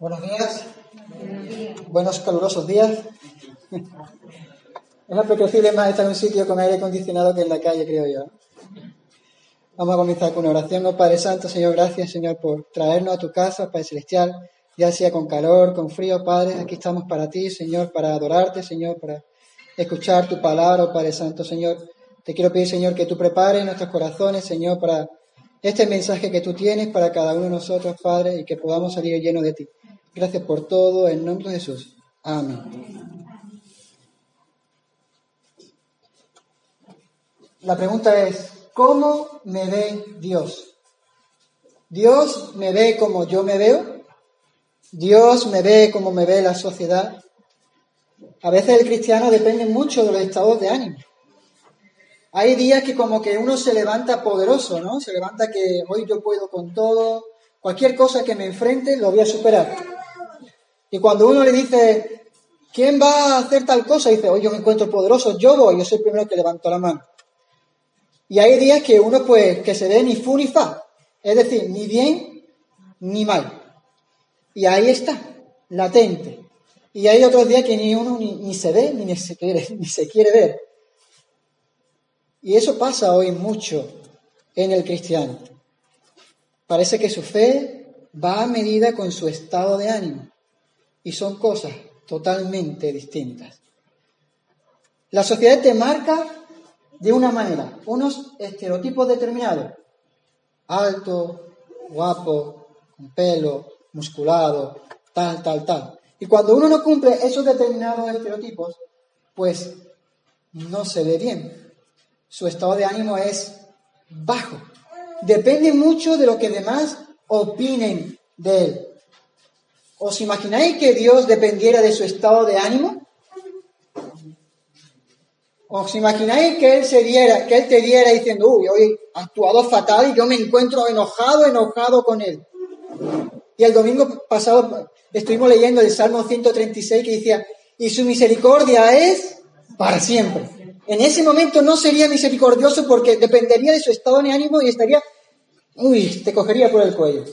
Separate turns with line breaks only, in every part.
Buenos días. Buenos calurosos días. Es apetecible más estar en un sitio con aire acondicionado que en la calle, creo yo. Vamos a comenzar con una oración. Oh Padre Santo, Señor, gracias, Señor, por traernos a tu casa, Padre Celestial, ya sea con calor, con frío, Padre. Aquí estamos para ti, Señor, para adorarte, Señor, para escuchar tu palabra, oh Padre Santo, Señor. Te quiero pedir, Señor, que tú prepares nuestros corazones, Señor, para este mensaje que tú tienes para cada uno de nosotros, Padre, y que podamos salir llenos de ti. Gracias por todo, en nombre de Jesús. Amén. La pregunta es, ¿cómo me ve Dios? ¿Dios me ve como yo me veo? ¿Dios me ve como me ve la sociedad? A veces el cristiano depende mucho de los estados de ánimo. Hay días que como que uno se levanta poderoso, ¿no? Se levanta que hoy yo puedo con todo, cualquier cosa que me enfrente lo voy a superar. Y cuando uno le dice, ¿quién va a hacer tal cosa? dice, hoy yo me encuentro poderoso, yo voy, yo soy el primero que levanto la mano. Y hay días que uno pues que se ve ni fu ni fa, es decir, ni bien ni mal. Y ahí está, latente. Y hay otros días que ni uno ni, se ve ni se, quiere, ni se quiere ver. Y eso pasa hoy mucho en el cristiano. Parece que su fe va a medida con su estado de ánimo y son cosas totalmente distintas. La sociedad te marca de una manera, unos estereotipos determinados, alto, guapo, con pelo, musculado, tal, tal, tal. Y cuando uno no cumple esos determinados estereotipos, pues no se ve bien. Su estado de ánimo es bajo. Depende mucho de lo que demás opinen de él. ¿Os imagináis que Dios dependiera de su estado de ánimo? ¿Os imagináis que Él se diera, que Él te diera diciendo, uy, hoy actuado fatal y yo me encuentro enojado, enojado con Él? Y el domingo pasado estuvimos leyendo el Salmo 136 que decía, y su misericordia es para siempre. En ese momento no sería misericordioso porque dependería de su estado de ánimo y estaría, uy, te cogería por el cuello.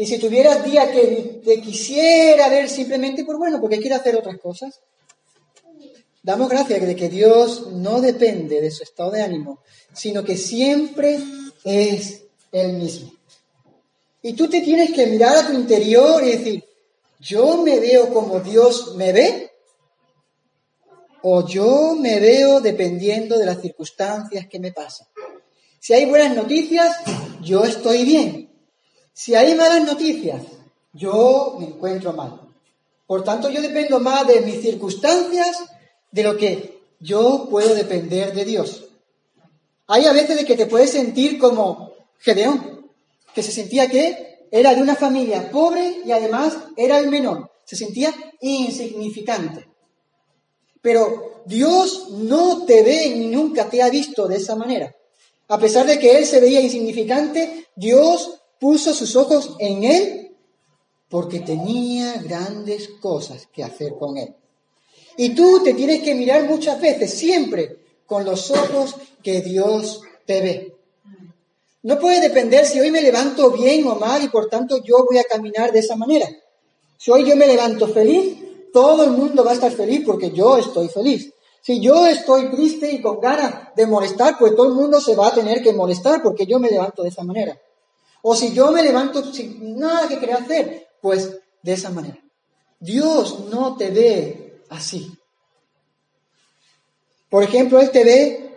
Y si tuvieras día que te quisiera ver simplemente, pues bueno, porque quiere hacer otras cosas. Damos gracias de que Dios no depende de su estado de ánimo, sino que siempre es el mismo. Y tú te tienes que mirar a tu interior y decir, ¿yo me veo como Dios me ve? ¿O yo me veo dependiendo de las circunstancias que me pasan? Si hay buenas noticias, yo estoy bien. Si hay malas noticias, yo me encuentro mal. Por tanto, yo dependo más de mis circunstancias de lo que yo puedo depender de Dios. Hay a veces de que te puedes sentir como Gedeón, que se sentía que era de una familia pobre y además era el menor. Se sentía insignificante. Pero Dios no te ve ni nunca te ha visto de esa manera. A pesar de que él se veía insignificante, Dios puso sus ojos en él porque tenía grandes cosas que hacer con él. Y tú te tienes que mirar muchas veces, siempre, con los ojos que Dios te ve. No puede depender si hoy me levanto bien o mal y por tanto yo voy a caminar de esa manera. Si hoy yo me levanto feliz, todo el mundo va a estar feliz porque yo estoy feliz. Si yo estoy triste y con ganas de molestar, pues todo el mundo se va a tener que molestar porque yo me levanto de esa manera. O si yo me levanto sin nada que querer hacer, pues de esa manera. Dios no te ve así. Por ejemplo, Él te ve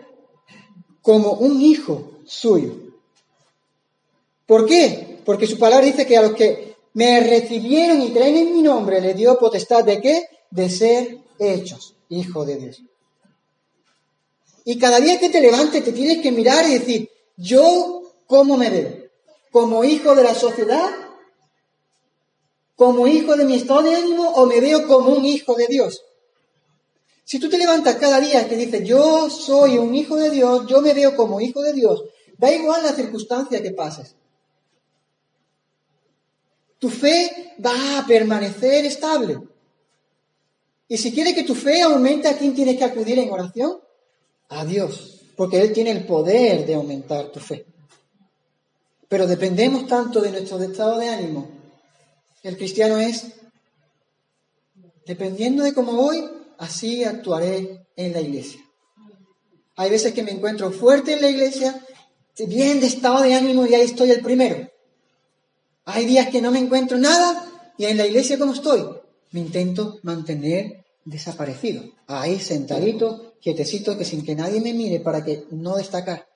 como un hijo suyo. ¿Por qué? Porque su palabra dice que a los que me recibieron y creen en mi nombre le dio potestad de qué? De ser hechos hijo de Dios. Y cada día que te levantes te tienes que mirar y decir, yo cómo me veo como hijo de la sociedad, como hijo de mi estado de ánimo o me veo como un hijo de Dios. Si tú te levantas cada día y te dices, yo soy un hijo de Dios, yo me veo como hijo de Dios, da igual la circunstancia que pases. Tu fe va a permanecer estable. Y si quieres que tu fe aumente, ¿a quién tienes que acudir en oración? A Dios, porque Él tiene el poder de aumentar tu fe. Pero dependemos tanto de nuestro estado de ánimo El cristiano es, dependiendo de cómo voy, así actuaré en la iglesia. Hay veces que me encuentro fuerte en la iglesia, bien de estado de ánimo y ahí estoy el primero. Hay días que no me encuentro nada y en la iglesia como estoy, me intento mantener desaparecido, ahí sentadito, quietecito, que sin que nadie me mire para que no destacar.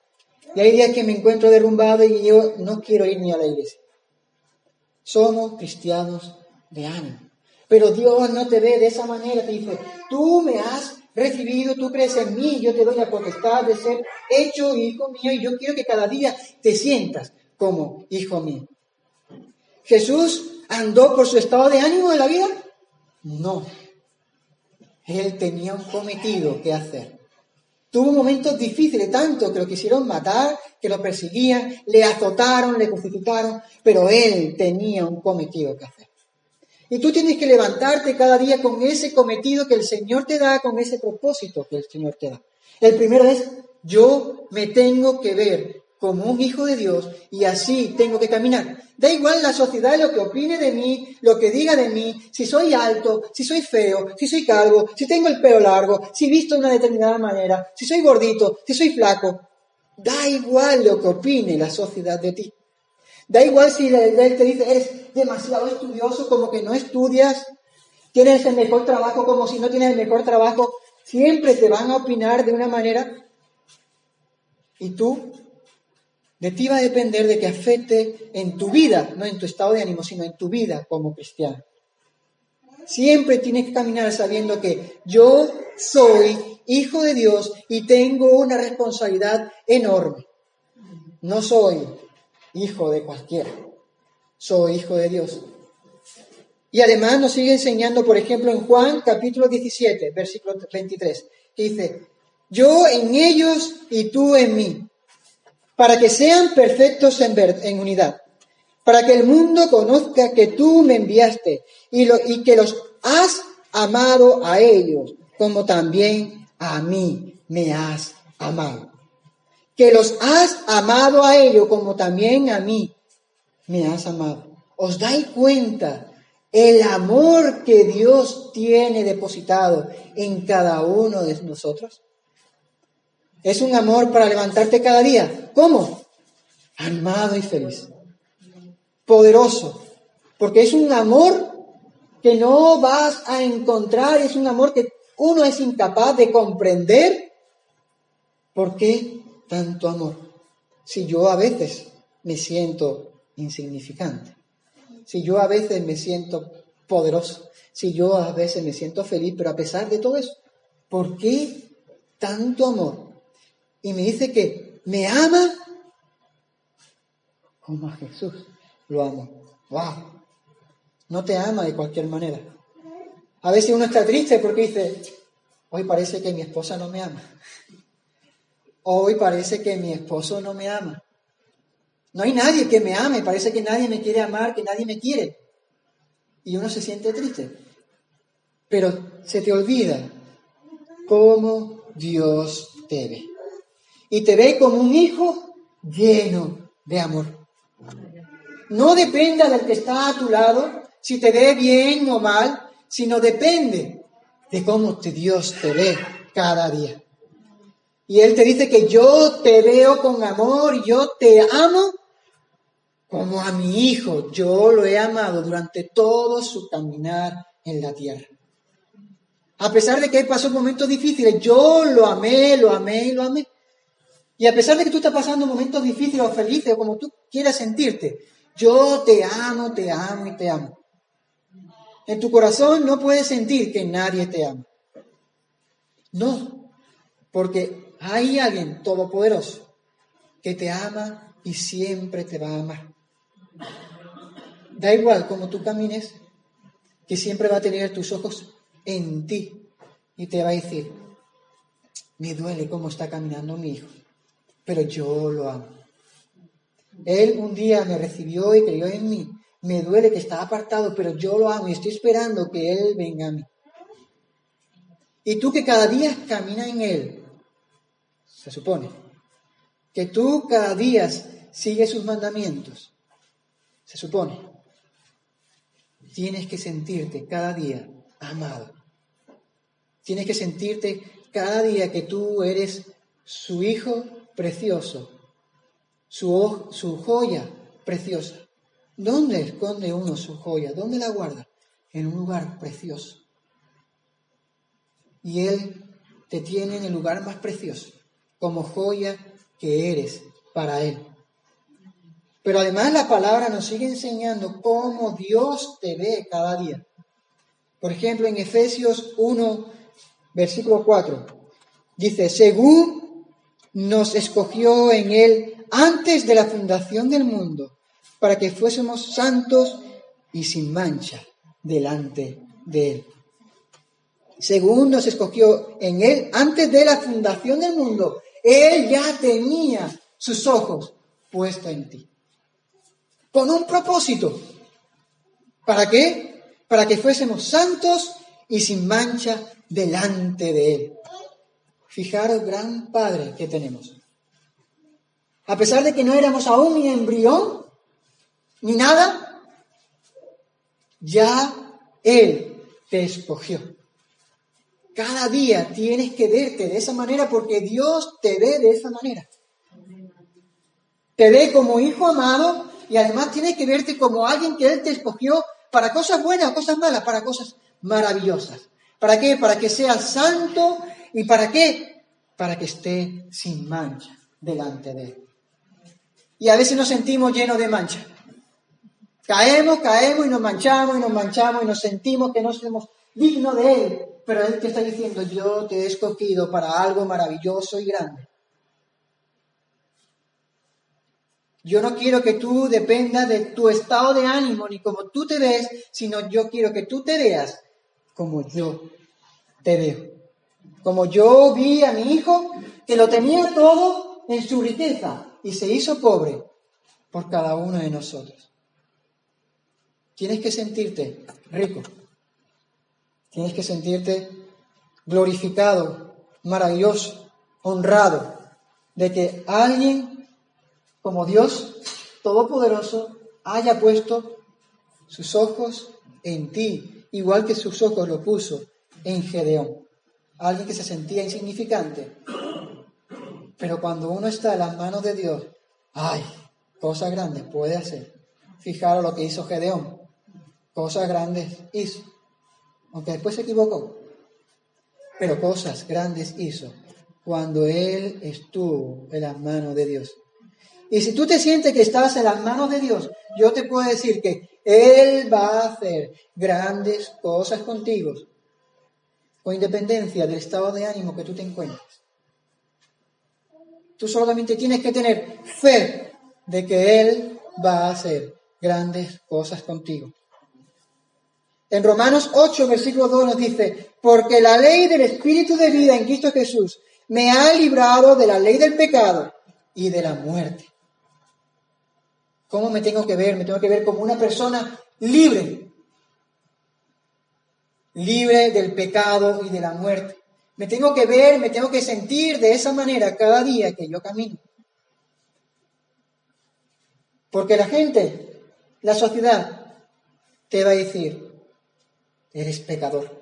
Y hay días que me encuentro derrumbado y yo no quiero ir ni a la iglesia. Somos cristianos de ánimo. Pero Dios no te ve de esa manera, te dice, tú me has recibido, tú crees en mí, yo te doy la potestad de ser hecho hijo mío y yo quiero que cada día te sientas como hijo mío. ¿Jesús andó por su estado de ánimo en la vida? No. Él tenía un cometido que hacer. Tuvo momentos difíciles, tanto que lo quisieron matar, que lo persiguían, le azotaron, le crucificaron, pero él tenía un cometido que hacer. Y tú tienes que levantarte cada día con ese cometido que el Señor te da, con ese propósito que el Señor te da. El primero es, yo me tengo que ver como un hijo de Dios y así tengo que caminar. Da igual la sociedad lo que opine de mí, lo que diga de mí, si soy alto, si soy feo, si soy calvo, si tengo el pelo largo, si visto de una determinada manera, si soy gordito, si soy flaco. Da igual lo que opine la sociedad de ti. Da igual si él te dice, eres demasiado estudioso, como que no estudias, tienes el mejor trabajo, como si no tienes el mejor trabajo. Siempre te van a opinar de una manera y tú de ti va a depender de que afecte en tu vida, no en tu estado de ánimo, sino en tu vida como cristiano. Siempre tienes que caminar sabiendo que yo soy hijo de Dios y tengo una responsabilidad enorme. No soy hijo de cualquiera, soy hijo de Dios. Y además nos sigue enseñando, por ejemplo, en Juan capítulo 17, versículo 23, que dice, yo en ellos y tú en mí para que sean perfectos en, unidad, para que el mundo conozca que tú me enviaste y, y que los has amado a ellos, como también a mí me has amado. Que los has amado a ellos, como también a mí me has amado. ¿Os dais cuenta el amor que Dios tiene depositado en cada uno de nosotros? Es un amor para levantarte cada día. ¿Cómo? Animado y feliz. Poderoso. Porque es un amor que no vas a encontrar, es un amor que uno es incapaz de comprender. ¿Por qué tanto amor? Si yo a veces me siento insignificante, si yo a veces me siento poderoso, si yo a veces me siento feliz, pero a pesar de todo eso, ¿por qué tanto amor? Y me dice que me ama como a Jesús lo amo. ¡Wow! No te ama de cualquier manera. A veces uno está triste porque dice, hoy parece que mi esposa no me ama. Hoy parece que mi esposo no me ama. No hay nadie que me ame, parece que nadie me quiere amar, que nadie me quiere. Y uno se siente triste. Pero se te olvida cómo Dios te ve y te ve como un hijo lleno de amor. No depende del que está a tu lado, si te ve bien o mal, sino depende de cómo te Dios te ve cada día. Y Él te dice que yo te veo con amor, yo te amo como a mi hijo. Yo lo he amado durante todo su caminar en la tierra. A pesar de que pasó momentos difíciles, yo lo amé, lo amé y lo amé. Y a pesar de que tú estás pasando momentos difíciles o felices o como tú quieras sentirte, yo te amo, te amo y te amo. En tu corazón no puedes sentir que nadie te ama. No, porque hay alguien todopoderoso que te ama y siempre te va a amar. Da igual cómo tú camines, que siempre va a tener tus ojos en ti y te va a decir, me duele cómo está caminando mi hijo pero yo lo amo. Él un día me recibió y creyó en mí. Me duele que está apartado, pero yo lo amo y estoy esperando que Él venga a mí. Y tú que cada día caminas en Él, se supone, que tú cada día sigues sus mandamientos, se supone. tienes que sentirte cada día amado. Tienes que sentirte cada día que tú eres su hijo precioso, su, su joya preciosa. ¿Dónde esconde uno su joya? ¿Dónde la guarda? En un lugar precioso. Y Él te tiene en el lugar más precioso, como joya que eres para Él. Pero además la palabra nos sigue enseñando cómo Dios te ve cada día. Por ejemplo, en Efesios 1, versículo 4, dice, según nos escogió en Él antes de la fundación del mundo, para que fuésemos santos y sin mancha delante de Él. Según nos escogió en Él antes de la fundación del mundo, Él ya tenía sus ojos puestos en ti. Con un propósito. ¿Para qué? Para que fuésemos santos y sin mancha delante de Él. Fijaros, gran Padre que tenemos. A pesar de que no éramos aún ni embrión, ni nada, ya Él te escogió. Cada día tienes que verte de esa manera porque Dios te ve de esa manera. Te ve como hijo amado y además tienes que verte como alguien que Él te escogió para cosas buenas cosas malas, para cosas maravillosas. ¿Para qué? Para que seas santo y para qué? Para que esté sin mancha delante de Él. Y a veces nos sentimos llenos de mancha. Caemos, caemos y nos manchamos y nos manchamos y nos sentimos que no somos dignos de Él. Pero Él te está diciendo, yo te he escogido para algo maravilloso y grande. Yo no quiero que tú dependas de tu estado de ánimo ni como tú te ves, sino yo quiero que tú te veas como yo te veo. Como yo vi a mi hijo que lo tenía todo en su riqueza y se hizo pobre por cada uno de nosotros. Tienes que sentirte rico. Tienes que sentirte glorificado, maravilloso, honrado, de que alguien como Dios Todopoderoso haya puesto sus ojos en ti, igual que sus ojos lo puso en Gedeón. Alguien que se sentía insignificante. Pero cuando uno está en las manos de Dios, ay, cosas grandes puede hacer. Fijaros lo que hizo Gedeón. Cosas grandes hizo. Aunque después se equivocó. Pero cosas grandes hizo cuando él estuvo en las manos de Dios. Y si tú te sientes que estás en las manos de Dios, yo te puedo decir que Él va a hacer grandes cosas contigo, independencia del estado de ánimo que tú te encuentres. Tú solamente tienes que tener fe de que Él va a hacer grandes cosas contigo. En Romanos 8, versículo 2 nos dice, porque la ley del Espíritu de vida en Cristo Jesús me ha librado de la ley del pecado y de la muerte. ¿Cómo me tengo que ver? Me tengo que ver como una persona libre, libre del pecado y de la muerte. Me tengo que ver, me tengo que sentir de esa manera cada día que yo camino. Porque la gente, la sociedad, te va a decir, eres pecador.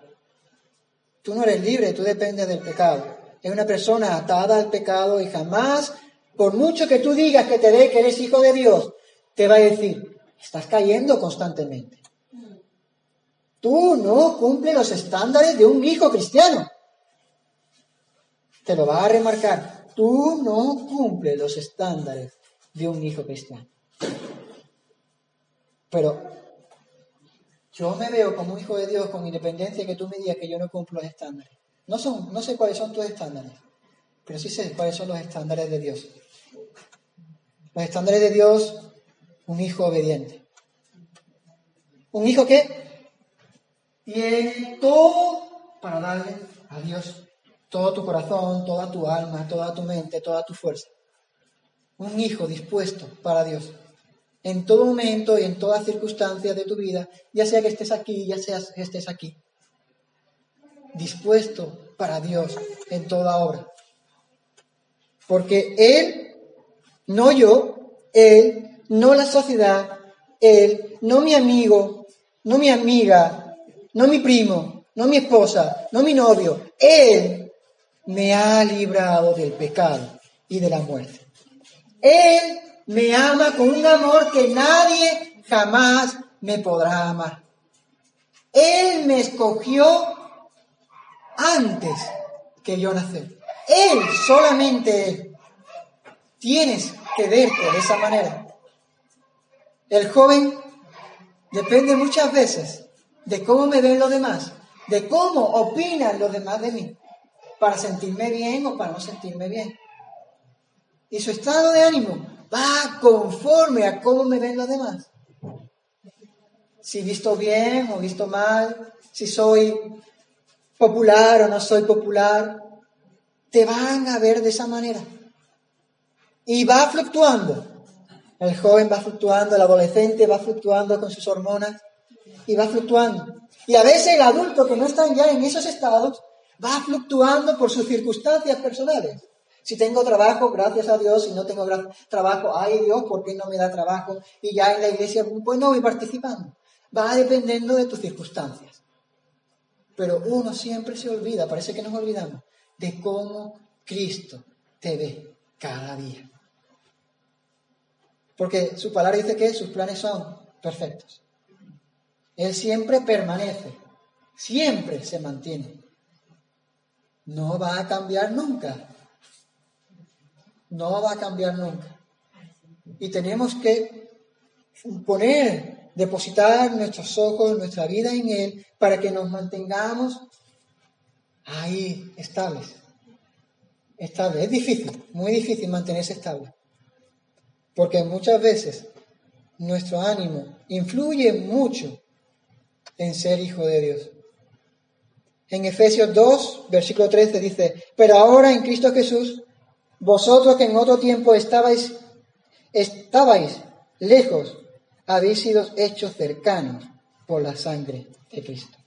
Tú no eres libre, tú dependes del pecado. Es una persona atada al pecado y jamás, por mucho que tú digas que te dé que eres hijo de Dios, te va a decir, estás cayendo constantemente. Tú no cumples los estándares de un hijo cristiano. Te lo va a remarcar. Tú no cumples los estándares de un hijo cristiano. Pero yo me veo como un hijo de Dios con independencia que tú me digas que yo no cumplo los estándares. No sé cuáles son tus estándares, pero sí sé cuáles son los estándares de Dios. Los estándares de Dios un hijo obediente. Un hijo que tiene todo para darle a Dios todo tu corazón, toda tu alma, toda tu mente, toda tu fuerza. Un hijo dispuesto para Dios en todo momento y en todas circunstancias de tu vida, ya sea que estés aquí, ya sea que estés aquí. Dispuesto para Dios en toda obra. Porque Él, no yo, Él no la sociedad, Él, no mi amigo, no mi amiga, no mi primo, no mi esposa, no mi novio. Él me ha librado del pecado y de la muerte. Él me ama con un amor que nadie jamás me podrá amar. Él me escogió antes que yo nacer. Él, solamente. Tienes que verte de esa manera. El joven depende muchas veces de cómo me ven los demás, de cómo opinan los demás de mí, para sentirme bien o para no sentirme bien. Y su estado de ánimo va conforme a cómo me ven los demás. Si visto bien o visto mal, si soy popular o no soy popular, te van a ver de esa manera. Y va fluctuando. El joven va fluctuando, el adolescente va fluctuando con sus hormonas y va fluctuando. Y a veces el adulto que no está ya en esos estados va fluctuando por sus circunstancias personales. Si tengo trabajo, gracias a Dios. Si no tengo trabajo, ay Dios, ¿por qué no me da trabajo? Y ya en la iglesia, pues no voy participando. Va dependiendo de tus circunstancias. Pero uno siempre se olvida, parece que nos olvidamos, de cómo Cristo te ve cada día. Porque su palabra dice que sus planes son perfectos. Él siempre permanece, siempre se mantiene. No va a cambiar nunca. No va a cambiar nunca. Y tenemos que poner, depositar nuestros ojos, nuestra vida en Él, para que nos mantengamos ahí estables. Estables. Es difícil, muy difícil mantenerse estable. Porque muchas veces nuestro ánimo influye mucho en ser hijo de Dios. En Efesios 2, versículo 13 dice, pero ahora en Cristo Jesús, vosotros que en otro tiempo estabais, estabais lejos, habéis sido hechos cercanos por la sangre de Cristo.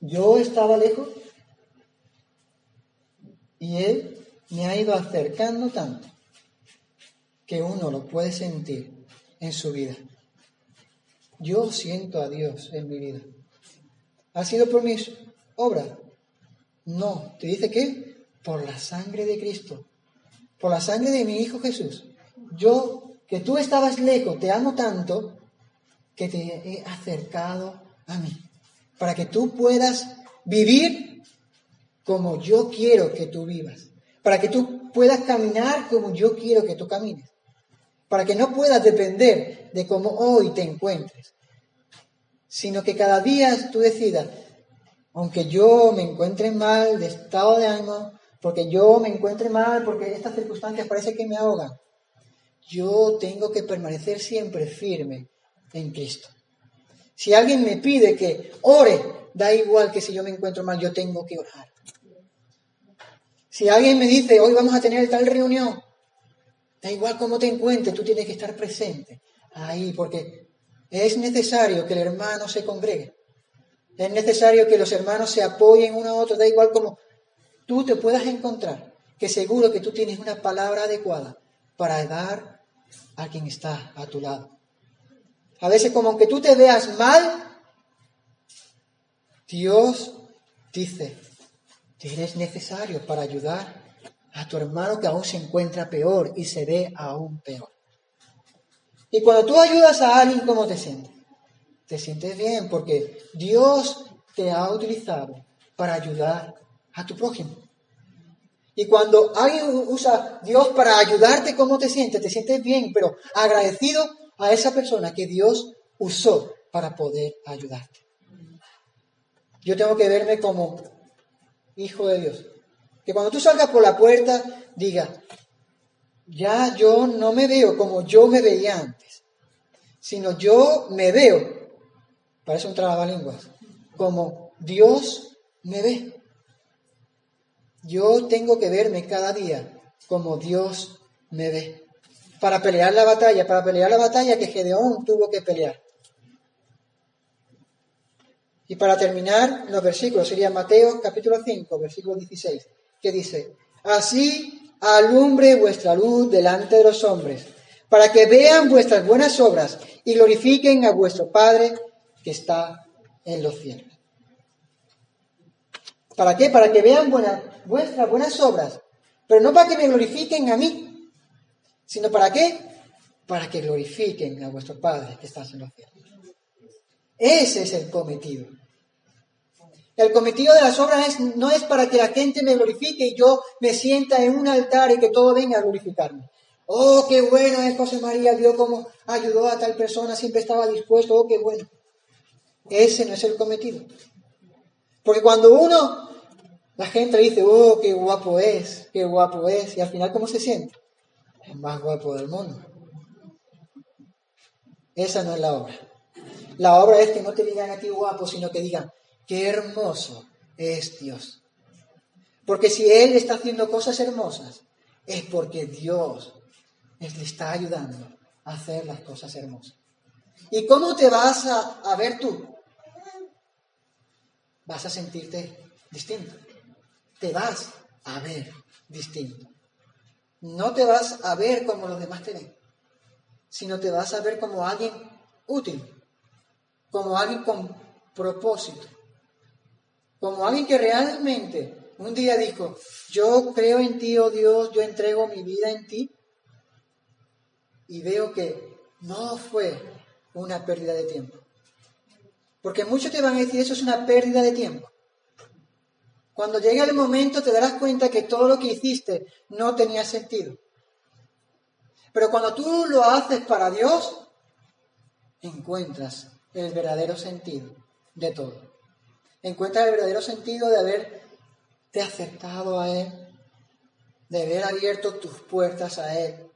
Yo estaba lejos y Él me ha ido acercando tanto que uno lo puede sentir en su vida. Yo siento a Dios en mi vida. ¿Ha sido por mis obras? No. ¿Te dice qué? Por la sangre de Cristo. Por la sangre de mi Hijo Jesús. Yo, que tú estabas lejos, te amo tanto que te he acercado a mí. Para que tú puedas vivir como yo quiero que tú vivas. Para que tú puedas caminar como yo quiero que tú camines para que no puedas depender de cómo hoy te encuentres, sino que cada día tú decidas, aunque yo me encuentre mal de estado de ánimo, porque yo me encuentre mal, porque estas circunstancias parece que me ahogan, yo tengo que permanecer siempre firme en Cristo. Si alguien me pide que ore, da igual que si yo me encuentro mal, yo tengo que orar. Si alguien me dice, hoy vamos a tener tal reunión, Da igual cómo te encuentres, tú tienes que estar presente ahí, porque es necesario que el hermano se congregue. Es necesario que los hermanos se apoyen uno a otro, da igual cómo tú te puedas encontrar, que seguro que tú tienes una palabra adecuada para dar a quien está a tu lado. A veces como aunque tú te veas mal, Dios dice, eres necesario para ayudar a tu hermano que aún se encuentra peor y se ve aún peor. Y cuando tú ayudas a alguien, ¿cómo te sientes? Te sientes bien porque Dios te ha utilizado para ayudar a tu prójimo. Y cuando alguien usa Dios para ayudarte, ¿cómo te sientes? Te sientes bien, pero agradecido a esa persona que Dios usó para poder ayudarte. Yo tengo que verme como hijo de Dios. Que cuando tú salgas por la puerta, diga, ya yo no me veo como yo me veía antes, sino yo me veo, parece un trabalenguas, como Dios me ve. Yo tengo que verme cada día como Dios me ve. Para pelear la batalla, para pelear la batalla que Gedeón tuvo que pelear. Y para terminar, los versículos sería Mateo capítulo 5, versículo 16 dice, así alumbre vuestra luz delante de los hombres, para que vean vuestras buenas obras y glorifiquen a vuestro Padre que está en los cielos. ¿Para qué? Para que vean vuestras buenas obras, pero no para que me glorifiquen a mí, sino para qué? Para que glorifiquen a vuestro Padre que está en los cielos. Ese es el cometido. El cometido de las obras no es para que la gente me glorifique y yo me sienta en un altar y que todo venga a glorificarme. Oh, qué bueno es José María, vio cómo ayudó a tal persona, siempre estaba dispuesto, oh, qué bueno. Ese no es el cometido. Porque cuando uno, la gente dice, oh, qué guapo es, qué guapo es, y al final, ¿cómo se siente? El más guapo del mundo. Esa no es la obra. La obra es que no te digan a ti guapo, sino que digan, Qué hermoso es Dios. Porque si Él está haciendo cosas hermosas, es porque Dios le está ayudando a hacer las cosas hermosas. ¿Y cómo te vas a, a ver tú? Vas a sentirte distinto. Te vas a ver distinto. No te vas a ver como los demás te ven, sino te vas a ver como alguien útil, como alguien con propósito, como alguien que realmente un día dijo, yo creo en ti, oh Dios, yo entrego mi vida en ti, y veo que no fue una pérdida de tiempo. Porque muchos te van a decir, eso es una pérdida de tiempo. Cuando llegue el momento te darás cuenta que todo lo que hiciste no tenía sentido. Pero cuando tú lo haces para Dios, encuentras el verdadero sentido de todo. Encuentra el verdadero sentido de haberte aceptado a Él, de haber abierto tus puertas a Él,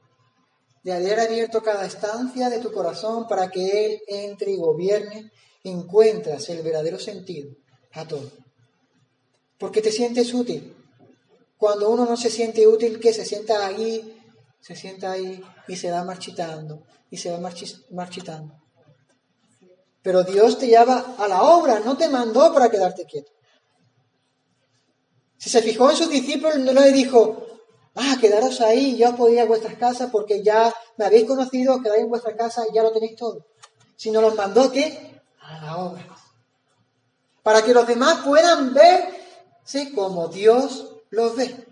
de haber abierto cada estancia de tu corazón para que Él entre y gobierne, encuentras el verdadero sentido a todo. Porque te sientes útil. Cuando uno no se siente útil, que se sienta ahí, se sienta ahí y se va marchitando, y se va marchitando. Pero Dios te lleva a la obra, no te mandó para quedarte quieto. Si se fijó en sus discípulos, no le dijo, ah, quedaros ahí, ya podéis ir a vuestras casas porque ya me habéis conocido, quedáis en vuestra casa y ya lo tenéis todo. Sino los mandó ¿qué? a la obra. Para que los demás puedan ver ¿sí? como Dios los ve.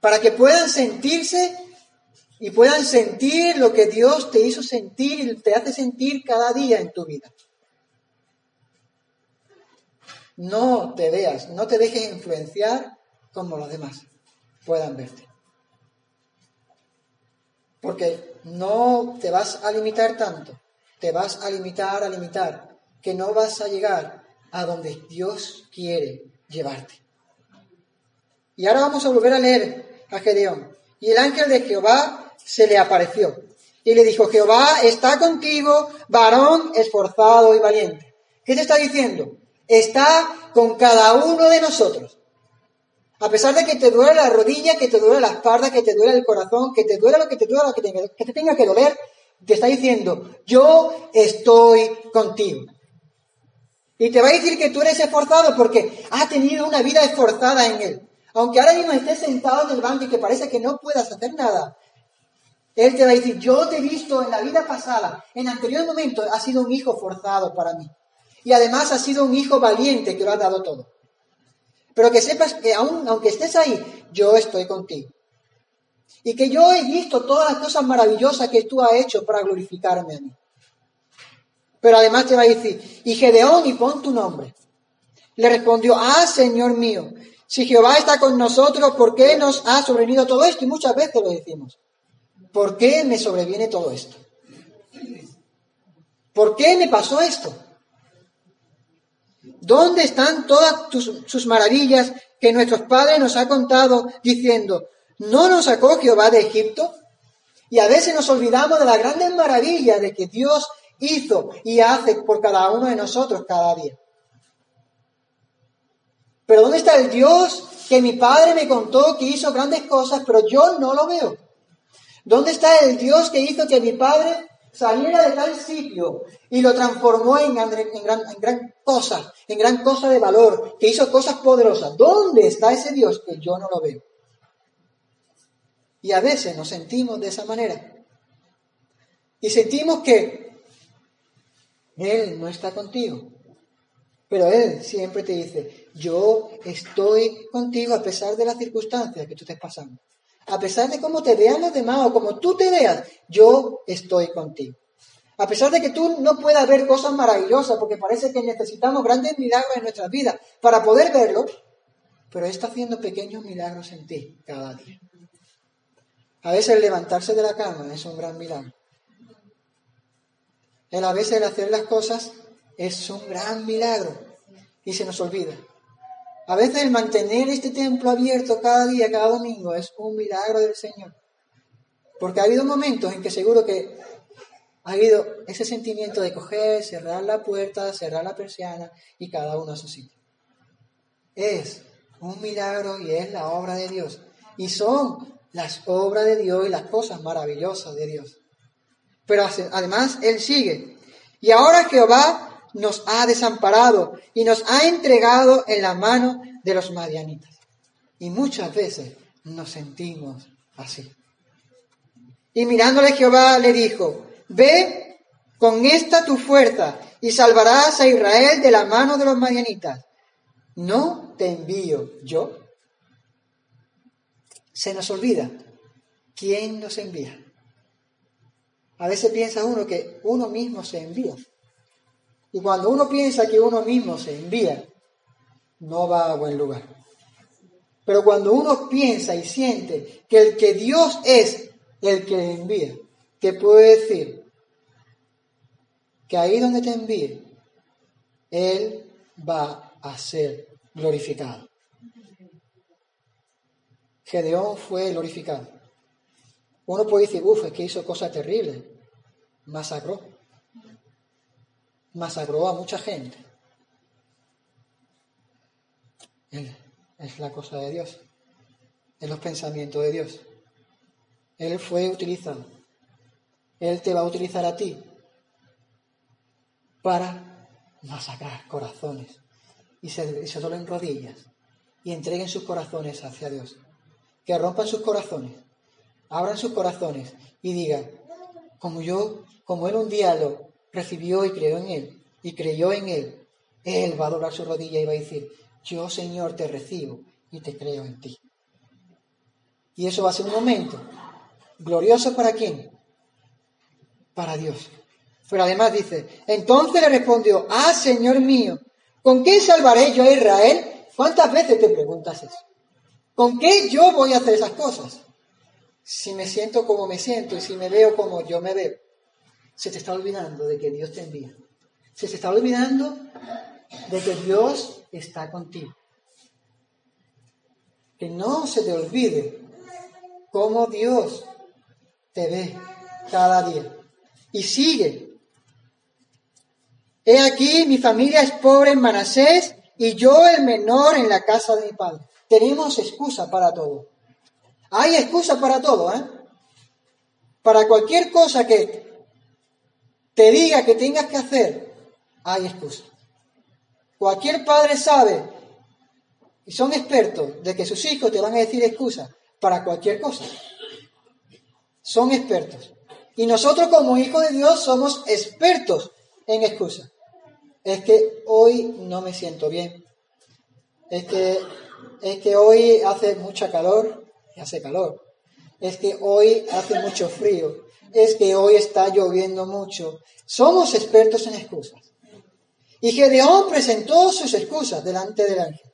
Para que puedan sentirse y puedan sentir lo que Dios te hizo sentir y te hace sentir cada día en tu vida. No te veas, no te dejes influenciar como los demás puedan verte. Porque no te vas a limitar tanto, te vas a limitar, a limitar, que no vas a llegar a donde Dios quiere llevarte. Y ahora vamos a volver a leer a Gedeón. Y el ángel de Jehová se le apareció y le dijo, Jehová está contigo, varón esforzado y valiente. ¿Qué te está diciendo? está con cada uno de nosotros. A pesar de que te duele la rodilla, que te duele la espalda, que te duele el corazón, que te duele lo que te duele, lo que, te tenga que doler, te está diciendo, yo estoy contigo. Y te va a decir que tú eres esforzado porque has tenido una vida esforzada en Él. Aunque ahora mismo estés sentado en el banco y que parece que no puedas hacer nada, Él te va a decir, yo te he visto en la vida pasada, en anterior momento, has sido un hijo forzado para mí. Y además has sido un hijo valiente que lo ha dado todo. Pero que sepas que aún, aunque estés ahí, yo estoy contigo. Y que yo he visto todas las cosas maravillosas que tú has hecho para glorificarme a mí. Pero además te va a decir, y Gedeón, y pon tu nombre. Le respondió, ah, Señor mío, si Jehová está con nosotros, ¿por qué nos ha sobrevenido todo esto? Y muchas veces lo decimos. ¿Por qué me sobreviene todo esto? ¿Por qué me pasó esto? ¿Dónde están todas sus maravillas que nuestros padres nos han contado diciendo, ¿no nos sacó Jehová de Egipto? Y a veces nos olvidamos de las grandes maravillas de que Dios hizo y hace por cada uno de nosotros cada día. Pero ¿dónde está el Dios que mi padre me contó que hizo grandes cosas, pero yo no lo veo? ¿Dónde está el Dios que hizo que mi padre saliera de tal sitio y lo transformó en, gran, en gran cosa, en gran cosa de valor, que hizo cosas poderosas. ¿Dónde está ese Dios que yo no lo veo? Y a veces nos sentimos de esa manera. Y sentimos que Él no está contigo. Pero Él siempre te dice, yo estoy contigo a pesar de las circunstancias que tú estés pasando. A pesar de cómo te vean los demás o como tú te veas, yo estoy contigo. A pesar de que tú no puedas ver cosas maravillosas, porque parece que necesitamos grandes milagros en nuestras vidas para poder verlos, pero está haciendo pequeños milagros en ti cada día. A veces el levantarse de la cama es un gran milagro. El a veces el hacer las cosas es un gran milagro y se nos olvida. A veces mantener este templo abierto cada día, cada domingo, es un milagro del Señor. Porque ha habido momentos en que seguro que ha habido ese sentimiento de coger, cerrar la puerta, cerrar la persiana y cada uno a su sitio. Es un milagro y es la obra de Dios. Y son las obras de Dios y las cosas maravillosas de Dios. Pero además Él sigue. Y ahora Jehová nos ha desamparado y nos ha entregado en la mano de los madianitas. Y muchas veces nos sentimos así. Y mirándole Jehová le dijo, ve con esta tu fuerza y salvarás a Israel de la mano de los madianitas. ¿No te envío yo? Se nos olvida quién nos envía. A veces piensa uno que uno mismo se envía. Y cuando uno piensa que uno mismo se envía, no va a buen lugar. Pero cuando uno piensa y siente que el que Dios es el que envía, te puede decir que ahí donde te envíe, Él va a ser glorificado. Gedeón fue glorificado. Uno puede decir, uff, es que hizo cosas terribles, masacró masacró a mucha gente. Él es la cosa de Dios, es los pensamientos de Dios. Él fue utilizado. Él te va a utilizar a ti para masacrar corazones y se, rodillas y entreguen sus corazones hacia Dios. Que rompan sus corazones, abran sus corazones y digan, como yo, como Él un día lo recibió y creyó en Él, y creyó en Él, Él va a doblar su rodilla y va a decir, yo Señor te recibo y te creo en ti. Y eso va a ser un momento glorioso para quién? Para Dios. Pero además dice, entonces le respondió, ah, Señor mío, ¿con qué salvaré yo a Israel? ¿Cuántas veces te preguntas eso? ¿Con qué yo voy a hacer esas cosas? Si me siento como me siento y si me veo como yo me veo se te está olvidando de que Dios te envía. Se te está olvidando de que Dios está contigo. Que no se te olvide cómo Dios te ve cada día. Y sigue. He aquí, mi familia es pobre en Manasés y yo el menor en la casa de mi padre. Tenemos excusa para todo. Hay excusa para todo, ¿eh? Para cualquier cosa que te diga que tengas que hacer, hay excusa. Cualquier padre sabe y son expertos de que sus hijos te van a decir excusa para cualquier cosa. Son expertos. Y nosotros como hijos de Dios somos expertos en excusa. Es que hoy no me siento bien. Es que, es que hoy hace mucha calor y hace calor. Es que hoy hace mucho frío es que hoy está lloviendo mucho. Somos expertos en excusas. Y Gedeón presentó sus excusas delante del ángel.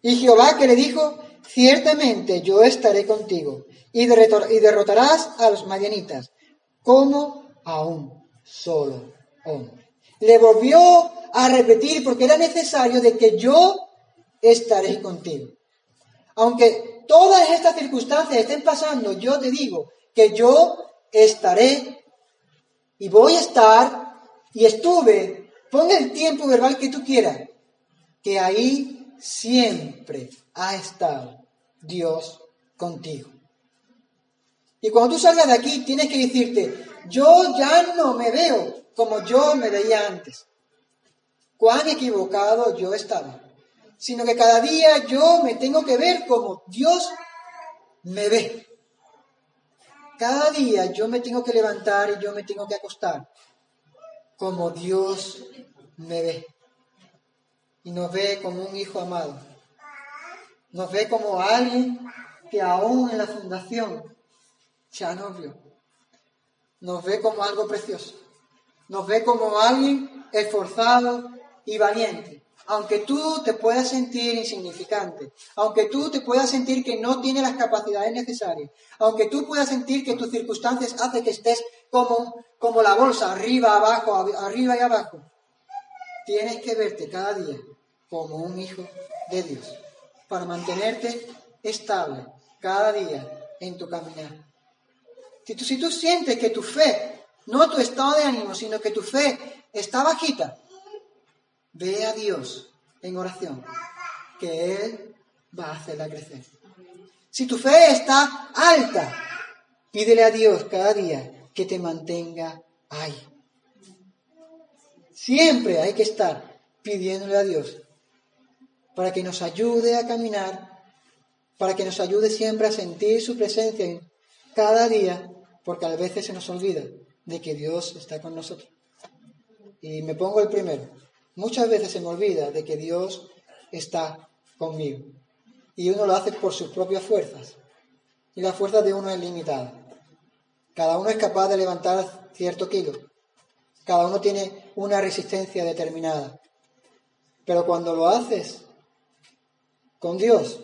Y Jehová que le dijo, ciertamente yo estaré contigo y derrotarás a los madianitas como a un solo hombre. Le volvió a repetir porque era necesario de que yo estaré contigo. Aunque todas estas circunstancias estén pasando, yo te digo que yo estaré y voy a estar y estuve, pon el tiempo verbal que tú quieras, que ahí siempre ha estado Dios contigo. Y cuando tú salgas de aquí, tienes que decirte, yo ya no me veo como yo me veía antes. Cuán equivocado yo estaba. Sino que cada día yo me tengo que ver como Dios me ve. Cada día yo me tengo que levantar y yo me tengo que acostar como Dios me ve. Y nos ve como un hijo amado. Nos ve como alguien que aún en la fundación ya nos vio. Nos ve como algo precioso. Nos ve como alguien esforzado y valiente. Aunque tú te puedas sentir insignificante, aunque tú te puedas sentir que no tienes las capacidades necesarias, aunque tú puedas sentir que tus circunstancias hacen que estés como, como la bolsa, arriba, abajo, arriba y abajo, tienes que verte cada día como un hijo de Dios para mantenerte estable cada día en tu caminar. Si tú, si tú sientes que tu fe, no tu estado de ánimo, sino que tu fe está bajita, Ve a Dios en oración, que Él va a hacerla crecer. Si tu fe está alta, pídele a Dios cada día que te mantenga ahí. Siempre hay que estar pidiéndole a Dios para que nos ayude a caminar, para que nos ayude siempre a sentir su presencia cada día, porque a veces se nos olvida de que Dios está con nosotros. Y me pongo el primero. Muchas veces se me olvida de que Dios está conmigo. Y uno lo hace por sus propias fuerzas. Y la fuerza de uno es limitada. Cada uno es capaz de levantar cierto kilo. Cada uno tiene una resistencia determinada. Pero cuando lo haces con Dios,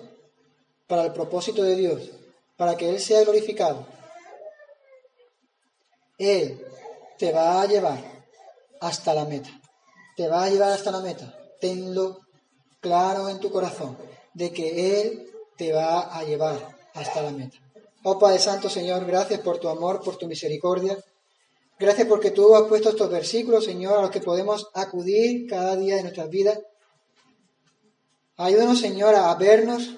para el propósito de Dios, para que Él sea glorificado, Él te va a llevar hasta la meta te va a llevar hasta la meta. Tenlo claro en tu corazón de que Él te va a llevar hasta la meta. Oh Padre Santo, Señor, gracias por tu amor, por tu misericordia. Gracias porque tú has puesto estos versículos, Señor, a los que podemos acudir cada día de nuestras vidas. Ayúdanos, Señor, a vernos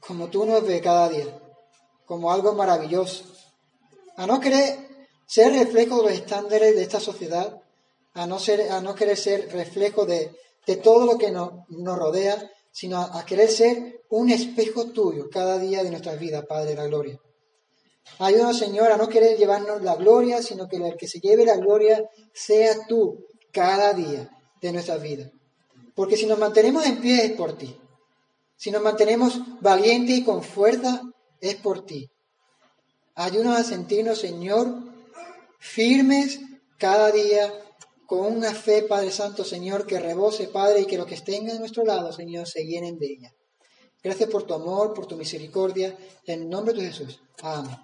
como tú nos ves cada día, como algo maravilloso. A no querer ser reflejo de los estándares de esta sociedad, a no, ser, a no querer ser reflejo de, todo lo que nos, nos rodea, sino a, querer ser un espejo tuyo cada día de nuestras vidas, Padre de la gloria. Ayúdanos, Señor, a no querer llevarnos la gloria, sino que el que se lleve la gloria sea tú cada día de nuestras vidas. Porque si nos mantenemos en pie es por ti. Si nos mantenemos valientes y con fuerza es por ti. Ayúdanos a sentirnos, Señor, firmes cada día con una fe, Padre Santo, Señor, que rebose, Padre, y que lo que estén a nuestro lado, Señor, se llenen de ella. Gracias por tu amor, por tu misericordia, en nombre de Jesús. Amén.